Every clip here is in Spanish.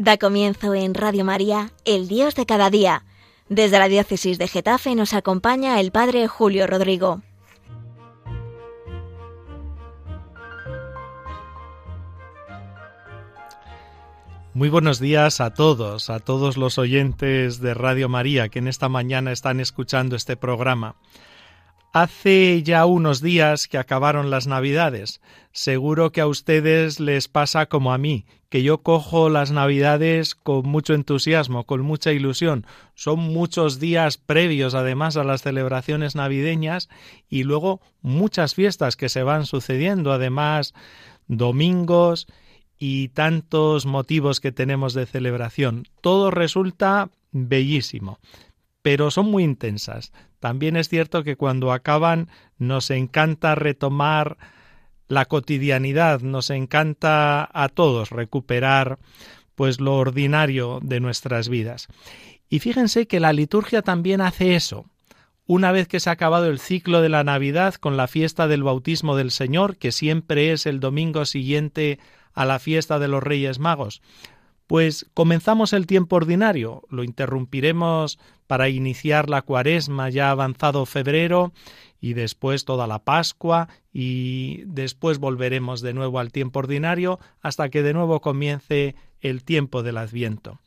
Da comienzo en Radio María, El Dios de cada día. Desde la diócesis de Getafe nos acompaña el Padre Julio Rodrigo. Muy buenos días a todos, a todos los oyentes de Radio María que en esta mañana están escuchando este programa. Hace ya unos días que acabaron las Navidades. Seguro que a ustedes les pasa como a mí, que yo cojo las Navidades con mucho entusiasmo, con mucha ilusión. Son muchos días previos además a las celebraciones navideñas y luego muchas fiestas que se van sucediendo, además domingos y tantos motivos que tenemos de celebración. Todo resulta bellísimo pero son muy intensas. También es cierto que cuando acaban nos encanta retomar la cotidianidad, nos encanta a todos recuperar pues lo ordinario de nuestras vidas. Y fíjense que la liturgia también hace eso. Una vez que se ha acabado el ciclo de la Navidad con la fiesta del bautismo del Señor, que siempre es el domingo siguiente a la fiesta de los Reyes Magos, pues comenzamos el tiempo ordinario, lo interrumpiremos para iniciar la cuaresma ya avanzado febrero y después toda la Pascua y después volveremos de nuevo al tiempo ordinario hasta que de nuevo comience el tiempo del Adviento.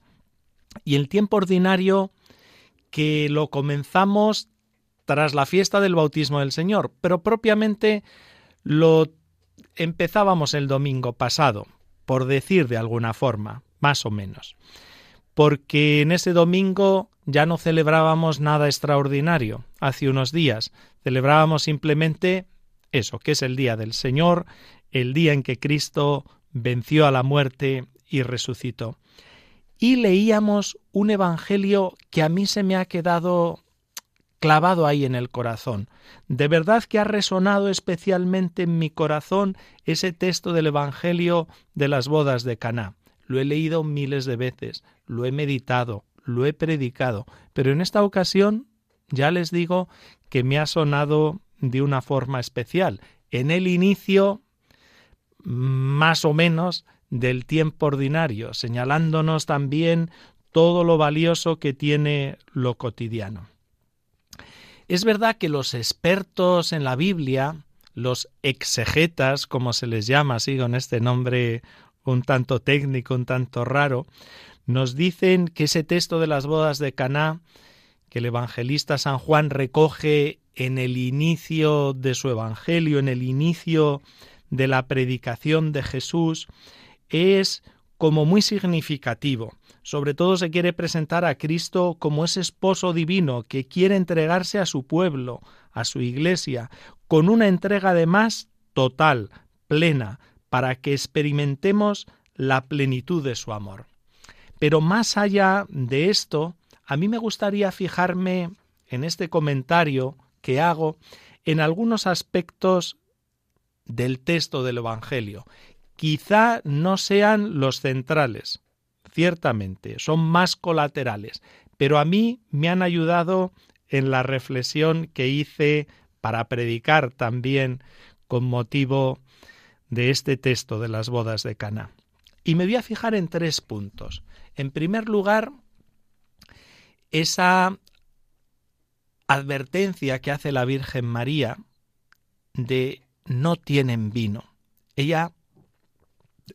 Y el tiempo ordinario que lo comenzamos tras la fiesta del bautismo del Señor, pero propiamente lo empezábamos el domingo pasado, por decir de alguna forma, más o menos. Porque en ese domingo ya no celebrábamos nada extraordinario. Hace unos días celebrábamos simplemente eso, que es el día del Señor, el día en que Cristo venció a la muerte y resucitó. Y leíamos un evangelio que a mí se me ha quedado clavado ahí en el corazón. De verdad que ha resonado especialmente en mi corazón ese texto del evangelio de las bodas de Caná lo he leído miles de veces, lo he meditado, lo he predicado, pero en esta ocasión ya les digo que me ha sonado de una forma especial. En el inicio, más o menos, del tiempo ordinario, señalándonos también todo lo valioso que tiene lo cotidiano. Es verdad que los expertos en la Biblia, los exegetas, como se les llama así con este nombre un tanto técnico, un tanto raro, nos dicen que ese texto de las bodas de Caná que el evangelista San Juan recoge en el inicio de su evangelio, en el inicio de la predicación de Jesús, es como muy significativo. Sobre todo se quiere presentar a Cristo como ese esposo divino que quiere entregarse a su pueblo, a su iglesia, con una entrega además total, plena, para que experimentemos la plenitud de su amor. Pero más allá de esto, a mí me gustaría fijarme en este comentario que hago en algunos aspectos del texto del Evangelio. Quizá no sean los centrales, ciertamente, son más colaterales, pero a mí me han ayudado en la reflexión que hice para predicar también con motivo de este texto de las bodas de Cana. Y me voy a fijar en tres puntos. En primer lugar, esa advertencia que hace la Virgen María de no tienen vino. Ella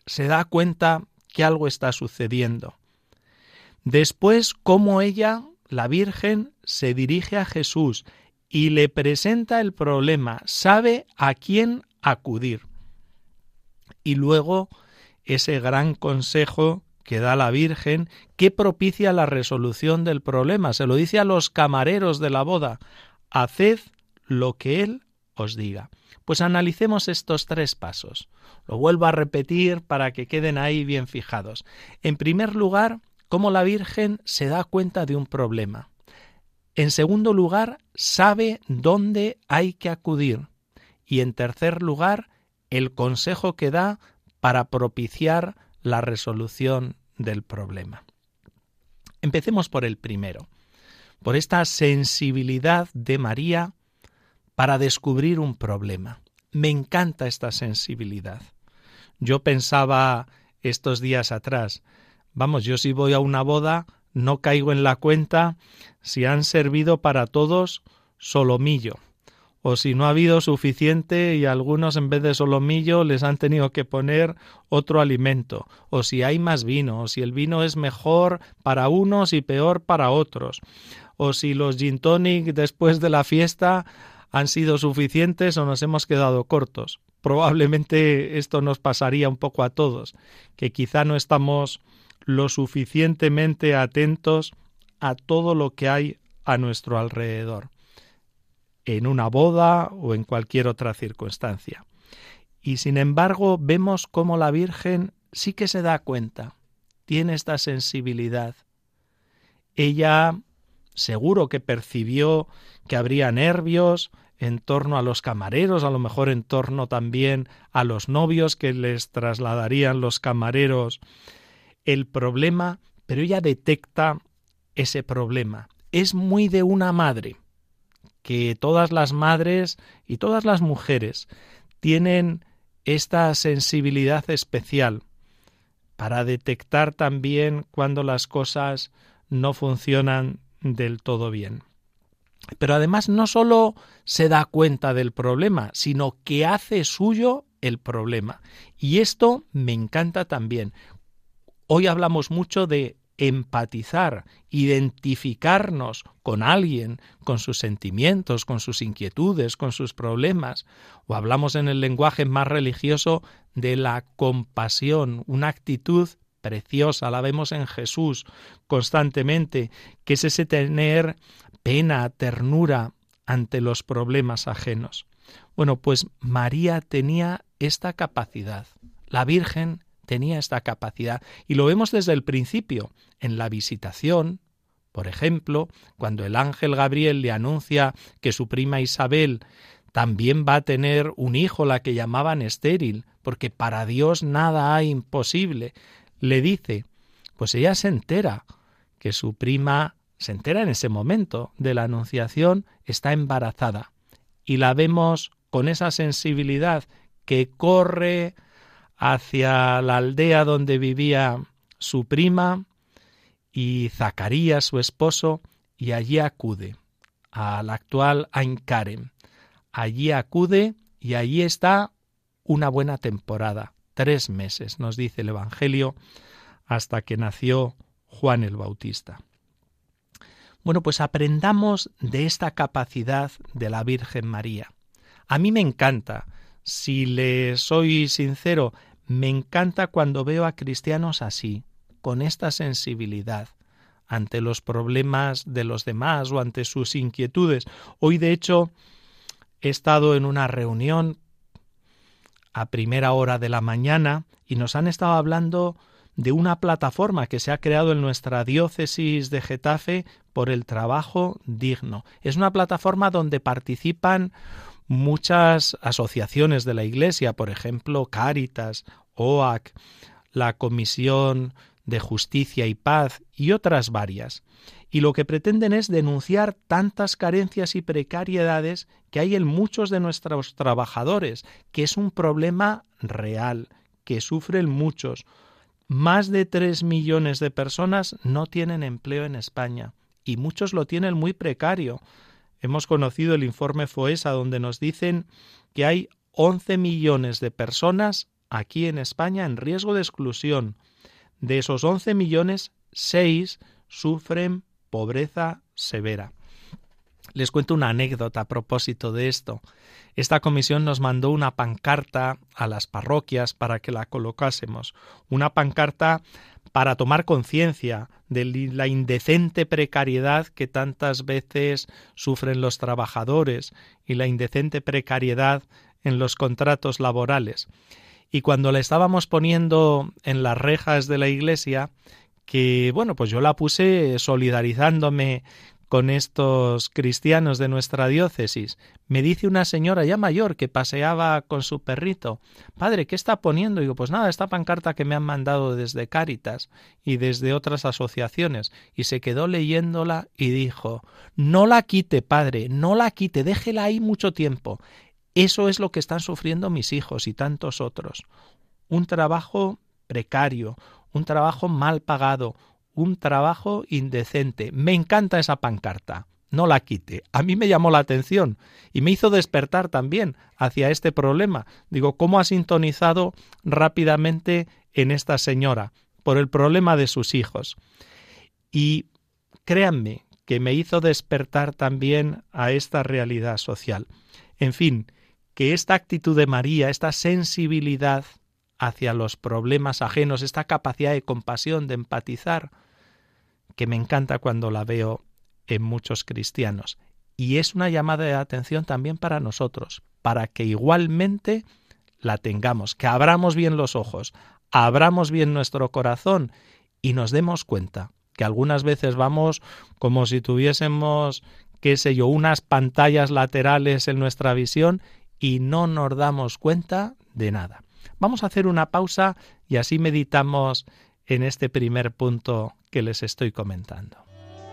se da cuenta que algo está sucediendo. Después, cómo ella, la Virgen, se dirige a Jesús y le presenta el problema, sabe a quién acudir y luego ese gran consejo que da la Virgen que propicia la resolución del problema. Se lo dice a los camareros de la boda, haced lo que Él os diga. Pues analicemos estos tres pasos. Lo vuelvo a repetir para que queden ahí bien fijados. En primer lugar, cómo la Virgen se da cuenta de un problema. En segundo lugar, sabe dónde hay que acudir. Y en tercer lugar, el consejo que da para propiciar la resolución del problema. Empecemos por el primero, por esta sensibilidad de María para descubrir un problema. Me encanta esta sensibilidad. Yo pensaba estos días atrás, Vamos, yo si voy a una boda no caigo en la cuenta si han servido para todos solomillo o si no ha habido suficiente y algunos en vez de solomillo les han tenido que poner otro alimento, o si hay más vino, o si el vino es mejor para unos y peor para otros, o si los gin tonic después de la fiesta han sido suficientes o nos hemos quedado cortos. Probablemente esto nos pasaría un poco a todos, que quizá no estamos lo suficientemente atentos a todo lo que hay a nuestro alrededor, en una boda o en cualquier otra circunstancia. Y sin embargo vemos cómo la Virgen sí que se da cuenta, tiene esta sensibilidad. Ella seguro que percibió que habría nervios en torno a los camareros, a lo mejor en torno también a los novios que les trasladarían los camareros el problema, pero ella detecta ese problema. Es muy de una madre, que todas las madres y todas las mujeres tienen esta sensibilidad especial para detectar también cuando las cosas no funcionan del todo bien. Pero además no solo se da cuenta del problema, sino que hace suyo el problema. Y esto me encanta también. Hoy hablamos mucho de empatizar, identificarnos con alguien, con sus sentimientos, con sus inquietudes, con sus problemas, o hablamos en el lenguaje más religioso de la compasión, una actitud preciosa, la vemos en Jesús constantemente, que es ese tener pena, ternura ante los problemas ajenos. Bueno, pues María tenía esta capacidad. La Virgen tenía esta capacidad. Y lo vemos desde el principio, en la visitación, por ejemplo, cuando el ángel Gabriel le anuncia que su prima Isabel también va a tener un hijo, la que llamaban estéril, porque para Dios nada hay imposible, le dice, pues ella se entera que su prima se entera en ese momento de la anunciación, está embarazada. Y la vemos con esa sensibilidad que corre hacia la aldea donde vivía su prima y Zacarías, su esposo, y allí acude al actual Ainkarem. Allí acude y allí está una buena temporada, tres meses, nos dice el Evangelio, hasta que nació Juan el Bautista. Bueno, pues aprendamos de esta capacidad de la Virgen María. A mí me encanta si le soy sincero, me encanta cuando veo a cristianos así, con esta sensibilidad ante los problemas de los demás o ante sus inquietudes. Hoy, de hecho, he estado en una reunión a primera hora de la mañana y nos han estado hablando de una plataforma que se ha creado en nuestra diócesis de Getafe por el trabajo digno. Es una plataforma donde participan muchas asociaciones de la Iglesia, por ejemplo, Cáritas, OAC, la Comisión de Justicia y Paz y otras varias. Y lo que pretenden es denunciar tantas carencias y precariedades que hay en muchos de nuestros trabajadores, que es un problema real, que sufren muchos. Más de tres millones de personas no tienen empleo en España y muchos lo tienen muy precario. Hemos conocido el informe FOESA donde nos dicen que hay 11 millones de personas aquí en España en riesgo de exclusión. De esos 11 millones, 6 sufren pobreza severa. Les cuento una anécdota a propósito de esto. Esta comisión nos mandó una pancarta a las parroquias para que la colocásemos. Una pancarta para tomar conciencia de la indecente precariedad que tantas veces sufren los trabajadores y la indecente precariedad en los contratos laborales. Y cuando la estábamos poniendo en las rejas de la iglesia, que bueno, pues yo la puse solidarizándome con estos cristianos de nuestra diócesis. Me dice una señora ya mayor que paseaba con su perrito. Padre, ¿qué está poniendo? Y digo, pues nada, esta pancarta que me han mandado desde Cáritas y desde otras asociaciones. Y se quedó leyéndola y dijo, no la quite, padre, no la quite, déjela ahí mucho tiempo. Eso es lo que están sufriendo mis hijos y tantos otros. Un trabajo precario, un trabajo mal pagado, un trabajo indecente. Me encanta esa pancarta. No la quite. A mí me llamó la atención y me hizo despertar también hacia este problema. Digo, ¿cómo ha sintonizado rápidamente en esta señora por el problema de sus hijos? Y créanme que me hizo despertar también a esta realidad social. En fin, que esta actitud de María, esta sensibilidad hacia los problemas ajenos, esta capacidad de compasión, de empatizar, que me encanta cuando la veo en muchos cristianos. Y es una llamada de atención también para nosotros, para que igualmente la tengamos, que abramos bien los ojos, abramos bien nuestro corazón y nos demos cuenta que algunas veces vamos como si tuviésemos, qué sé yo, unas pantallas laterales en nuestra visión y no nos damos cuenta de nada. Vamos a hacer una pausa y así meditamos en este primer punto que les estoy comentando.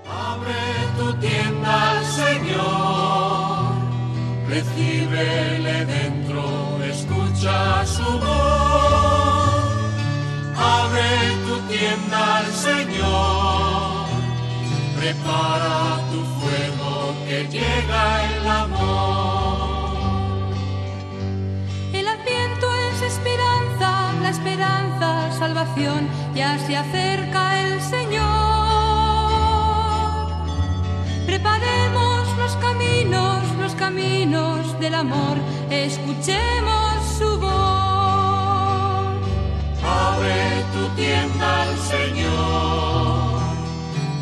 Abre tu tienda Señor, recíbele dentro, escucha su voz. Abre tu tienda Señor, prepara tu fuego que llega el amor. Ya se acerca el Señor. Preparemos los caminos, los caminos del amor, escuchemos su voz. Abre tu tienda al Señor,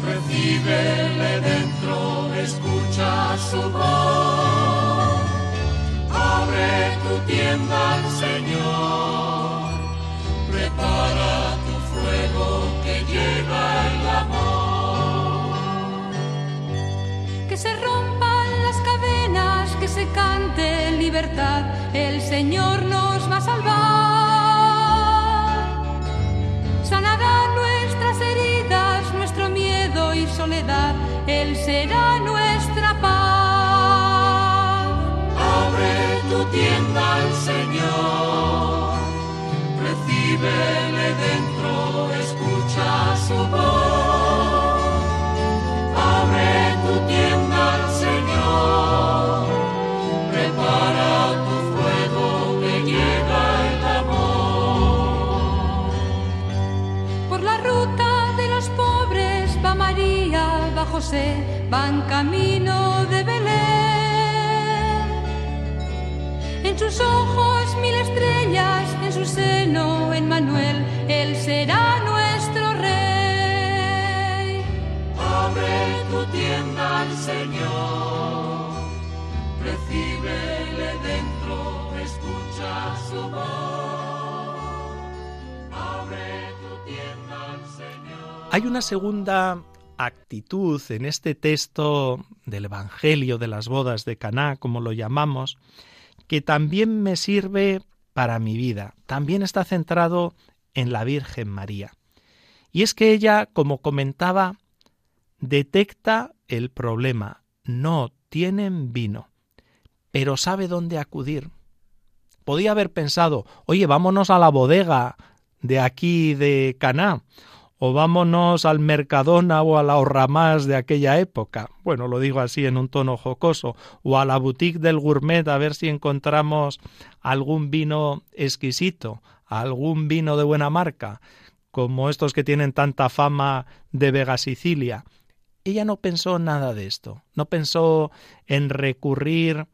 recíbele dentro, escucha su voz. Abre tu tienda al Señor, llega el amor. Que se rompan las cadenas, que se cante libertad, el Señor nos va a salvar. Sanará nuestras heridas, nuestro miedo y soledad, Él será nuestra paz. Abre tu tienda al Señor, recíbele dentro, José, van camino de Belén. En sus ojos mil estrellas, en su seno, en Manuel, Él será nuestro rey. Abre tu tienda al Señor, recíbele dentro, escucha su voz. Abre tu tienda al Señor. Hay una segunda actitud en este texto del Evangelio de las bodas de Caná, como lo llamamos, que también me sirve para mi vida. También está centrado en la Virgen María. Y es que ella, como comentaba, detecta el problema. No tienen vino, pero sabe dónde acudir. Podía haber pensado, oye, vámonos a la bodega de aquí de Caná, o vámonos al Mercadona o a la Ahorramás de aquella época. Bueno, lo digo así en un tono jocoso, o a la boutique del gourmet a ver si encontramos algún vino exquisito, algún vino de buena marca, como estos que tienen tanta fama de Vega Sicilia. Ella no pensó nada de esto, no pensó en recurrir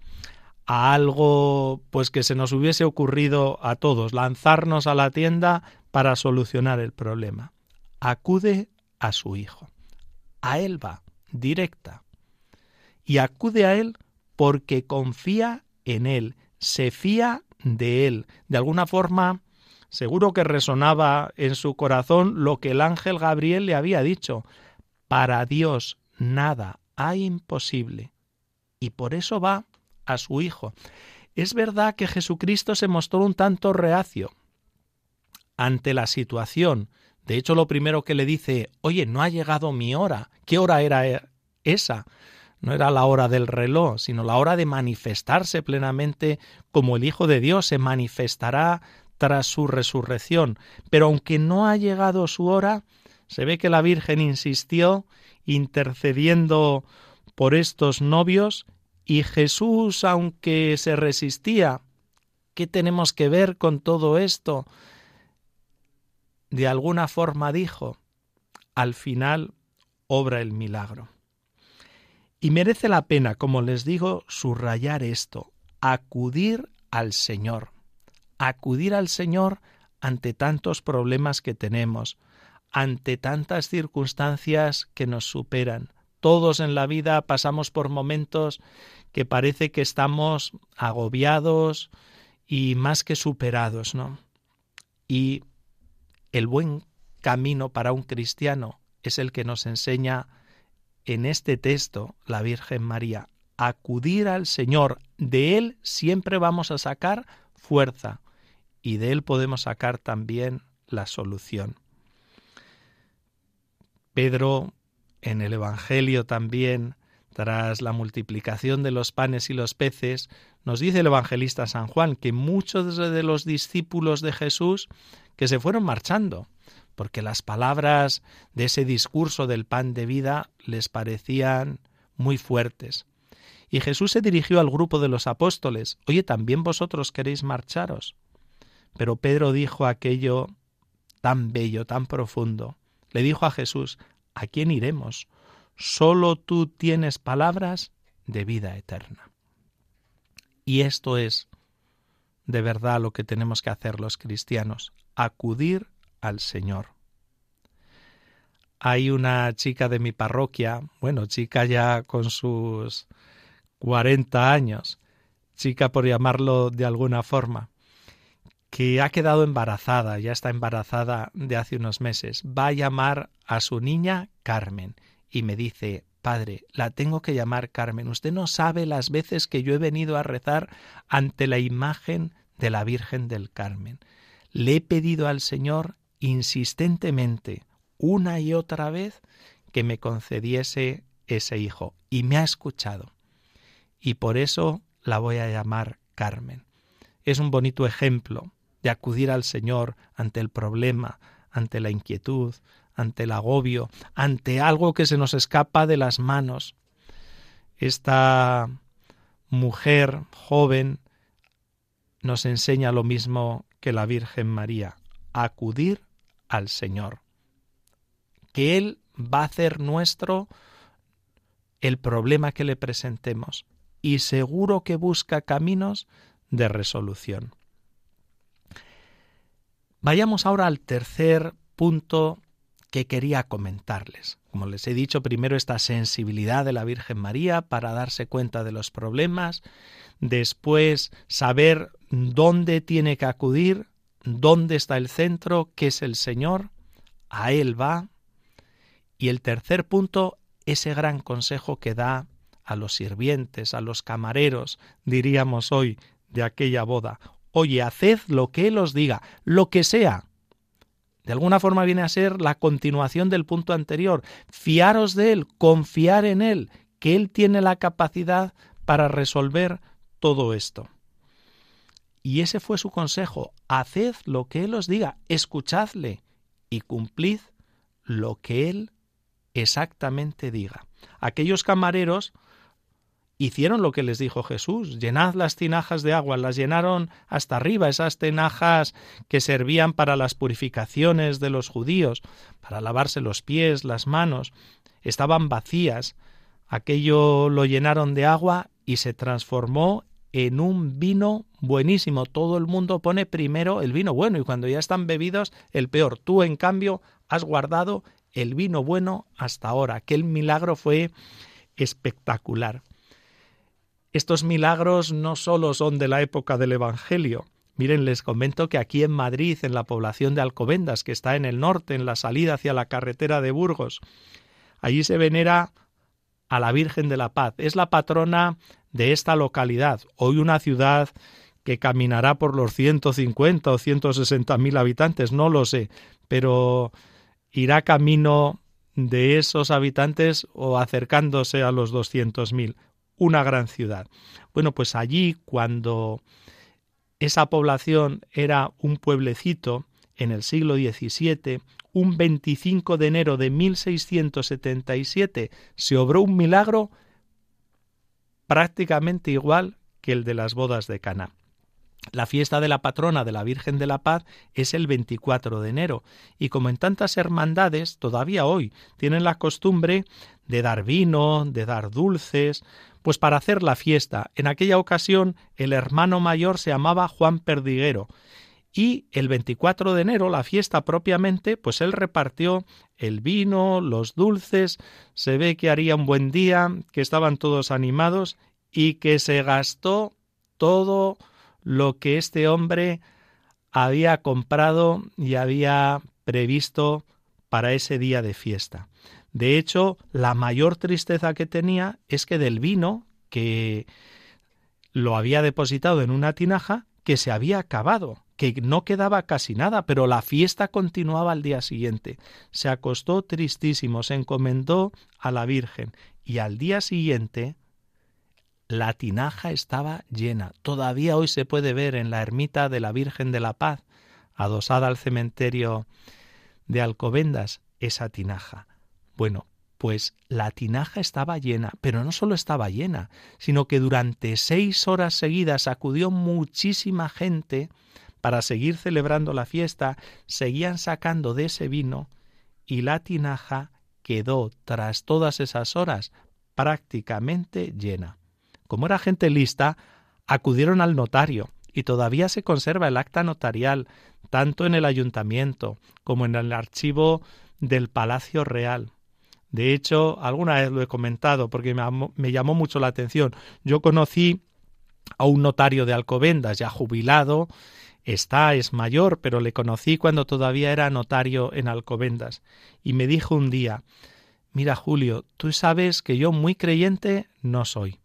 a algo pues que se nos hubiese ocurrido a todos, lanzarnos a la tienda para solucionar el problema. Acude a su hijo. A él va, directa. Y acude a él porque confía en él, se fía de él. De alguna forma, seguro que resonaba en su corazón lo que el ángel Gabriel le había dicho. Para Dios nada hay imposible. Y por eso va a su Hijo. Es verdad que Jesucristo se mostró un tanto reacio ante la situación. De hecho, lo primero que le dice, oye, no ha llegado mi hora. ¿Qué hora era esa? No era la hora del reloj, sino la hora de manifestarse plenamente como el Hijo de Dios. Se manifestará tras su resurrección. Pero aunque no ha llegado su hora, se ve que la Virgen insistió intercediendo por estos novios y Jesús, aunque se resistía, ¿qué tenemos que ver con todo esto? De alguna forma dijo, al final obra el milagro. Y merece la pena, como les digo, subrayar esto, acudir al Señor, acudir al Señor ante tantos problemas que tenemos, ante tantas circunstancias que nos superan. Todos en la vida pasamos por momentos que parece que estamos agobiados y más que superados, ¿no? Y el buen camino para un cristiano es el que nos enseña en este texto la Virgen María, acudir al Señor. De Él siempre vamos a sacar fuerza y de Él podemos sacar también la solución. Pedro en el Evangelio también, tras la multiplicación de los panes y los peces, nos dice el evangelista San Juan que muchos de los discípulos de Jesús que se fueron marchando, porque las palabras de ese discurso del pan de vida les parecían muy fuertes. Y Jesús se dirigió al grupo de los apóstoles, Oye, ¿también vosotros queréis marcharos? Pero Pedro dijo aquello tan bello, tan profundo. Le dijo a Jesús, ¿a quién iremos? Solo tú tienes palabras de vida eterna. Y esto es de verdad lo que tenemos que hacer los cristianos, acudir al Señor. Hay una chica de mi parroquia, bueno, chica ya con sus 40 años, chica por llamarlo de alguna forma, que ha quedado embarazada, ya está embarazada de hace unos meses, va a llamar a su niña Carmen y me dice, Padre, la tengo que llamar Carmen. Usted no sabe las veces que yo he venido a rezar ante la imagen de la Virgen del Carmen. Le he pedido al Señor insistentemente, una y otra vez, que me concediese ese hijo, y me ha escuchado. Y por eso la voy a llamar Carmen. Es un bonito ejemplo de acudir al Señor ante el problema, ante la inquietud, ante el agobio, ante algo que se nos escapa de las manos. Esta mujer joven nos enseña lo mismo que la Virgen María, acudir al Señor, que Él va a hacer nuestro el problema que le presentemos y seguro que busca caminos de resolución. Vayamos ahora al tercer punto que quería comentarles. Como les he dicho, primero esta sensibilidad de la Virgen María para darse cuenta de los problemas, después saber dónde tiene que acudir, dónde está el centro, qué es el Señor, a Él va. Y el tercer punto, ese gran consejo que da a los sirvientes, a los camareros, diríamos hoy, de aquella boda. Oye, haced lo que Él os diga, lo que sea. De alguna forma viene a ser la continuación del punto anterior. Fiaros de Él, confiar en Él, que Él tiene la capacidad para resolver todo esto. Y ese fue su consejo. Haced lo que Él os diga, escuchadle y cumplid lo que Él exactamente diga. Aquellos camareros hicieron lo que les dijo Jesús, llenad las tinajas de agua, las llenaron hasta arriba, esas tinajas que servían para las purificaciones de los judíos, para lavarse los pies, las manos, estaban vacías, aquello lo llenaron de agua y se transformó en un vino buenísimo. Todo el mundo pone primero el vino bueno y cuando ya están bebidos el peor. Tú, en cambio, has guardado el vino bueno hasta ahora. Aquel milagro fue espectacular. Estos milagros no solo son de la época del Evangelio. Miren, les comento que aquí en Madrid, en la población de Alcobendas, que está en el norte, en la salida hacia la carretera de Burgos, allí se venera a la Virgen de la Paz. Es la patrona de esta localidad, hoy una ciudad que caminará por los 150 o 160 mil habitantes, no lo sé, pero irá camino de esos habitantes o acercándose a los 200 mil una gran ciudad. Bueno, pues allí cuando esa población era un pueblecito en el siglo XVII, un 25 de enero de 1677 se obró un milagro prácticamente igual que el de las bodas de Cana. La fiesta de la patrona de la Virgen de la Paz es el 24 de enero y como en tantas hermandades todavía hoy tienen la costumbre de dar vino, de dar dulces, pues para hacer la fiesta. En aquella ocasión el hermano mayor se llamaba Juan Perdiguero y el 24 de enero, la fiesta propiamente, pues él repartió el vino, los dulces, se ve que haría un buen día, que estaban todos animados y que se gastó todo lo que este hombre había comprado y había previsto para ese día de fiesta. De hecho, la mayor tristeza que tenía es que del vino que lo había depositado en una tinaja que se había acabado, que no quedaba casi nada, pero la fiesta continuaba al día siguiente. Se acostó tristísimo, se encomendó a la Virgen y al día siguiente la tinaja estaba llena. Todavía hoy se puede ver en la ermita de la Virgen de la Paz, adosada al cementerio de Alcobendas, esa tinaja. Bueno, pues la tinaja estaba llena, pero no solo estaba llena, sino que durante seis horas seguidas acudió muchísima gente para seguir celebrando la fiesta, seguían sacando de ese vino y la tinaja quedó tras todas esas horas prácticamente llena. Como era gente lista, acudieron al notario y todavía se conserva el acta notarial, tanto en el ayuntamiento como en el archivo del Palacio Real. De hecho, alguna vez lo he comentado porque me, llamó mucho la atención. Yo conocí a un notario de Alcobendas, ya jubilado, está, es mayor, pero le conocí cuando todavía era notario en Alcobendas, y me dijo un día Mira, Julio, tú sabes que yo muy creyente no soy.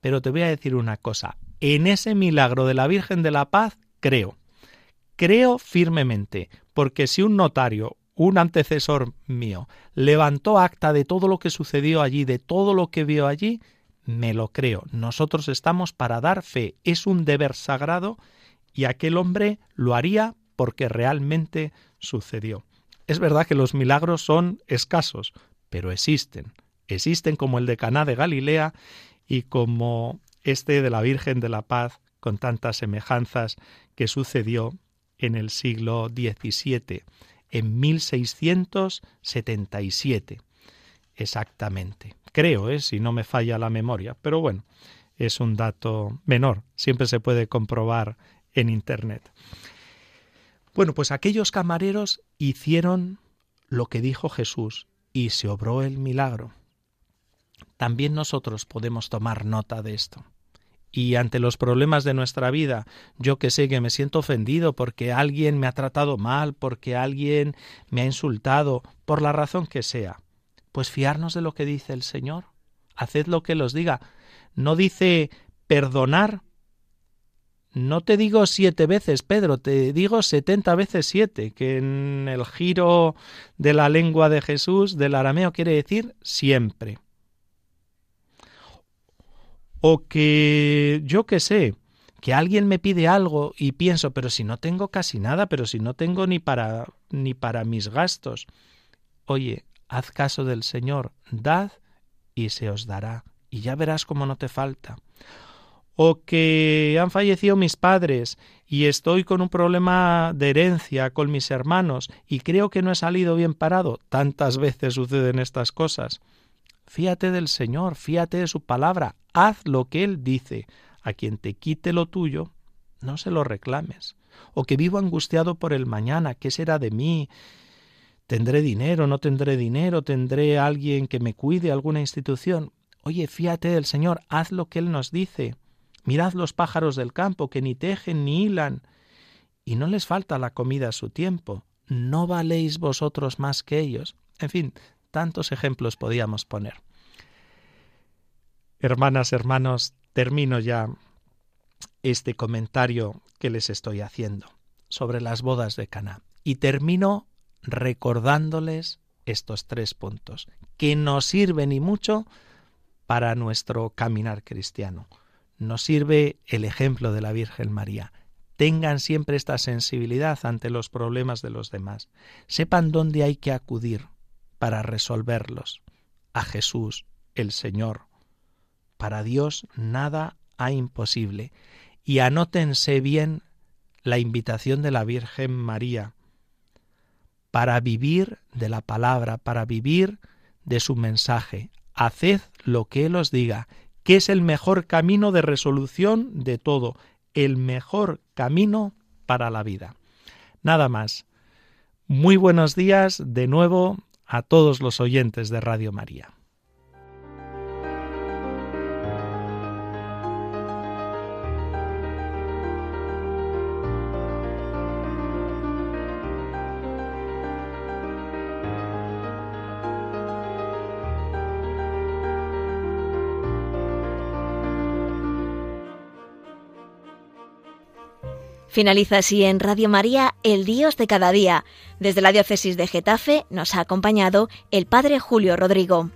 Pero te voy a decir una cosa, en ese milagro de la Virgen de la Paz creo. Creo firmemente, porque si un notario, un antecesor mío, levantó acta de todo lo que sucedió allí, de todo lo que vio allí, me lo creo. Nosotros estamos para dar fe. Es un deber sagrado y aquel hombre lo haría porque realmente sucedió. Es verdad que los milagros son escasos, pero existen. Existen como el de Caná de Galilea y como este de la Virgen de la Paz con tantas semejanzas que sucedió en el siglo XVII, en 1677, exactamente. Creo, ¿eh? si no me falla la memoria, pero bueno, es un dato menor, siempre se puede comprobar en Internet. Bueno, pues aquellos camareros hicieron lo que dijo Jesús y se obró el milagro. También nosotros podemos tomar nota de esto. Y ante los problemas de nuestra vida, yo que sé que me siento ofendido porque alguien me ha tratado mal, porque alguien me ha insultado, por la razón que sea, pues fiarnos de lo que dice el Señor. Haced lo que los diga. No dice perdonar. No te digo siete veces, Pedro, te digo setenta veces siete, que en el giro de la lengua de Jesús, del arameo, quiere decir siempre o que yo qué sé, que alguien me pide algo y pienso, pero si no tengo casi nada, pero si no tengo ni para ni para mis gastos. Oye, haz caso del Señor, dad y se os dará, y ya verás cómo no te falta. O que han fallecido mis padres y estoy con un problema de herencia con mis hermanos y creo que no he salido bien parado. Tantas veces suceden estas cosas. Fíate del Señor, fíate de su palabra, haz lo que Él dice. A quien te quite lo tuyo, no se lo reclames. O que vivo angustiado por el mañana, ¿qué será de mí? ¿Tendré dinero? ¿No tendré dinero? ¿Tendré alguien que me cuide, alguna institución? Oye, fíate del Señor, haz lo que Él nos dice. Mirad los pájaros del campo, que ni tejen ni hilan, y no les falta la comida a su tiempo. ¿No valéis vosotros más que ellos? En fin, Tantos ejemplos podíamos poner. Hermanas, hermanos, termino ya este comentario que les estoy haciendo sobre las bodas de Caná y termino recordándoles estos tres puntos que nos sirven y mucho para nuestro caminar cristiano. Nos sirve el ejemplo de la Virgen María. tengan siempre esta sensibilidad ante los problemas de los demás, sepan dónde hay que acudir para resolverlos, a Jesús, el Señor. Para Dios nada hay imposible. Y anótense bien la invitación de la Virgen María para vivir de la palabra, para vivir de su mensaje. Haced lo que Él os diga, que es el mejor camino de resolución de todo, el mejor camino para la vida. Nada más. Muy buenos días de nuevo a todos los oyentes de Radio María. Finaliza así en Radio María El Dios de cada día. Desde la diócesis de Getafe nos ha acompañado el Padre Julio Rodrigo.